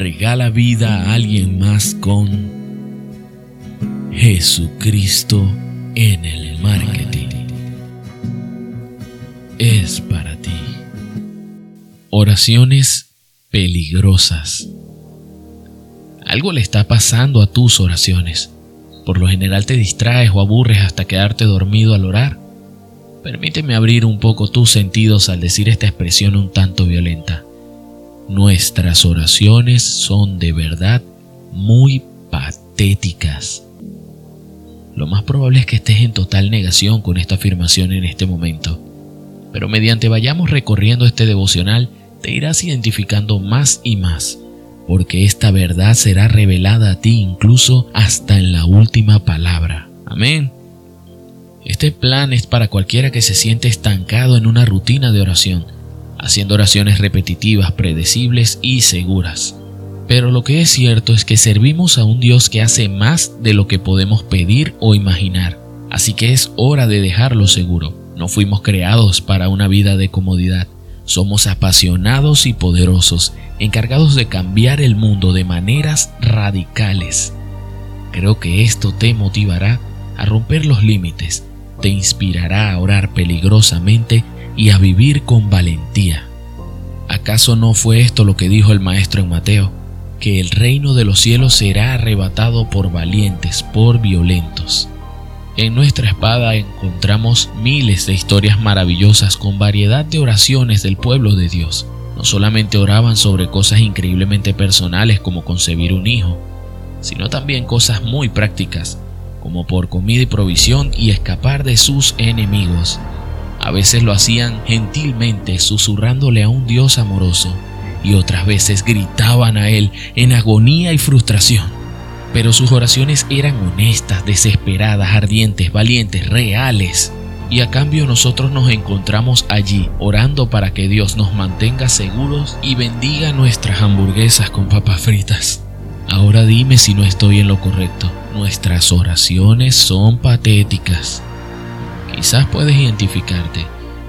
regala vida a alguien más con Jesucristo en el marketing. Es para ti. Oraciones peligrosas. Algo le está pasando a tus oraciones. Por lo general te distraes o aburres hasta quedarte dormido al orar. Permíteme abrir un poco tus sentidos al decir esta expresión un tanto violenta. Nuestras oraciones son de verdad muy patéticas. Lo más probable es que estés en total negación con esta afirmación en este momento. Pero mediante vayamos recorriendo este devocional, te irás identificando más y más porque esta verdad será revelada a ti incluso hasta en la última palabra. Amén. Este plan es para cualquiera que se siente estancado en una rutina de oración, haciendo oraciones repetitivas, predecibles y seguras. Pero lo que es cierto es que servimos a un Dios que hace más de lo que podemos pedir o imaginar, así que es hora de dejarlo seguro. No fuimos creados para una vida de comodidad, somos apasionados y poderosos, encargados de cambiar el mundo de maneras radicales. Creo que esto te motivará a romper los límites, te inspirará a orar peligrosamente y a vivir con valentía. ¿Acaso no fue esto lo que dijo el Maestro en Mateo? Que el reino de los cielos será arrebatado por valientes, por violentos. En nuestra espada encontramos miles de historias maravillosas con variedad de oraciones del pueblo de Dios. No solamente oraban sobre cosas increíblemente personales como concebir un hijo, sino también cosas muy prácticas, como por comida y provisión y escapar de sus enemigos. A veces lo hacían gentilmente, susurrándole a un Dios amoroso, y otras veces gritaban a Él en agonía y frustración pero sus oraciones eran honestas, desesperadas, ardientes, valientes, reales. Y a cambio nosotros nos encontramos allí orando para que Dios nos mantenga seguros y bendiga nuestras hamburguesas con papas fritas. Ahora dime si no estoy en lo correcto. Nuestras oraciones son patéticas. Quizás puedes identificarte.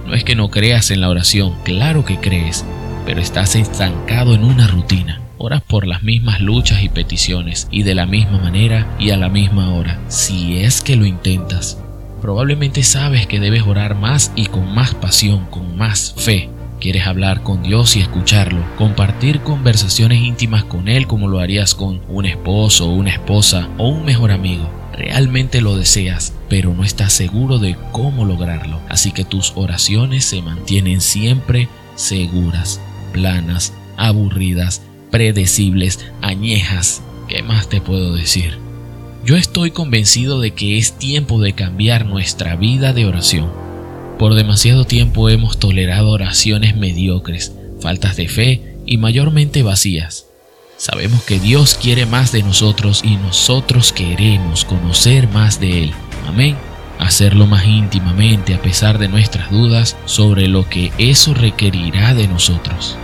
No es que no creas en la oración, claro que crees, pero estás estancado en una rutina. Oras por las mismas luchas y peticiones y de la misma manera y a la misma hora, si es que lo intentas. Probablemente sabes que debes orar más y con más pasión, con más fe. Quieres hablar con Dios y escucharlo, compartir conversaciones íntimas con Él como lo harías con un esposo, una esposa o un mejor amigo. Realmente lo deseas, pero no estás seguro de cómo lograrlo, así que tus oraciones se mantienen siempre seguras, planas, aburridas, predecibles, añejas. ¿Qué más te puedo decir? Yo estoy convencido de que es tiempo de cambiar nuestra vida de oración. Por demasiado tiempo hemos tolerado oraciones mediocres, faltas de fe y mayormente vacías. Sabemos que Dios quiere más de nosotros y nosotros queremos conocer más de Él. Amén. Hacerlo más íntimamente a pesar de nuestras dudas sobre lo que eso requerirá de nosotros.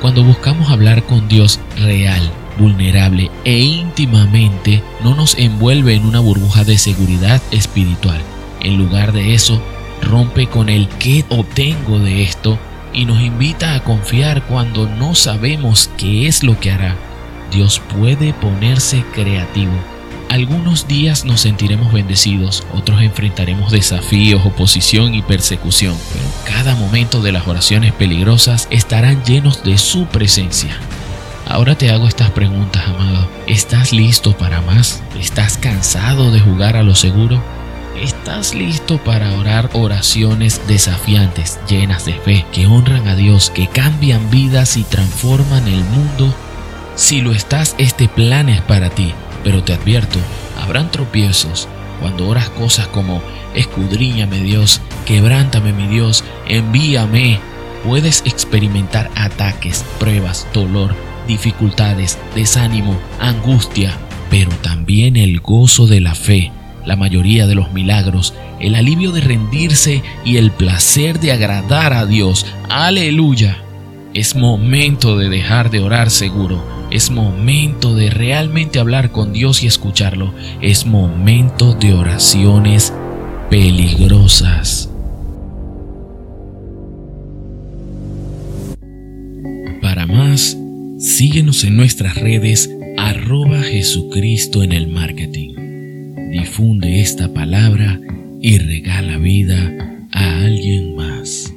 Cuando buscamos hablar con Dios real, vulnerable e íntimamente, no nos envuelve en una burbuja de seguridad espiritual. En lugar de eso, rompe con el qué obtengo de esto y nos invita a confiar cuando no sabemos qué es lo que hará. Dios puede ponerse creativo algunos días nos sentiremos bendecidos, otros enfrentaremos desafíos, oposición y persecución, pero cada momento de las oraciones peligrosas estarán llenos de su presencia. Ahora te hago estas preguntas, amado. ¿Estás listo para más? ¿Estás cansado de jugar a lo seguro? ¿Estás listo para orar oraciones desafiantes, llenas de fe, que honran a Dios, que cambian vidas y transforman el mundo? Si lo estás, este plan es para ti. Pero te advierto, habrán tropiezos cuando oras cosas como escudriñame Dios, quebrántame mi Dios, envíame. Puedes experimentar ataques, pruebas, dolor, dificultades, desánimo, angustia, pero también el gozo de la fe, la mayoría de los milagros, el alivio de rendirse y el placer de agradar a Dios. Aleluya. Es momento de dejar de orar seguro es momento de realmente hablar con Dios y escucharlo. Es momento de oraciones peligrosas. Para más, Síguenos en nuestras redes arroba Jesucristo en el marketing. Difunde esta palabra y regala vida a alguien más.